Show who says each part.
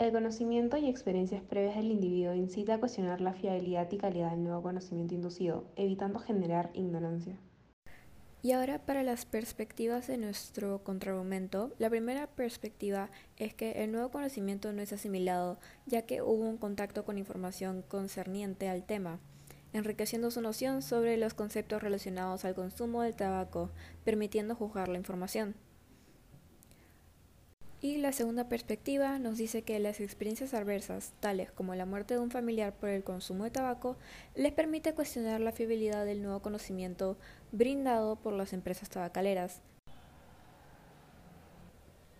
Speaker 1: El conocimiento y experiencias previas del individuo incita a cuestionar la fiabilidad y calidad del nuevo conocimiento inducido, evitando generar ignorancia.
Speaker 2: Y ahora para las perspectivas de nuestro contraargumento, la primera perspectiva es que el nuevo conocimiento no es asimilado, ya que hubo un contacto con información concerniente al tema, enriqueciendo su noción sobre los conceptos relacionados al consumo del tabaco, permitiendo juzgar la información. Y la segunda perspectiva nos dice que las experiencias adversas, tales como la muerte de un familiar por el consumo de tabaco, les permite cuestionar la fiabilidad del nuevo conocimiento brindado por las empresas tabacaleras,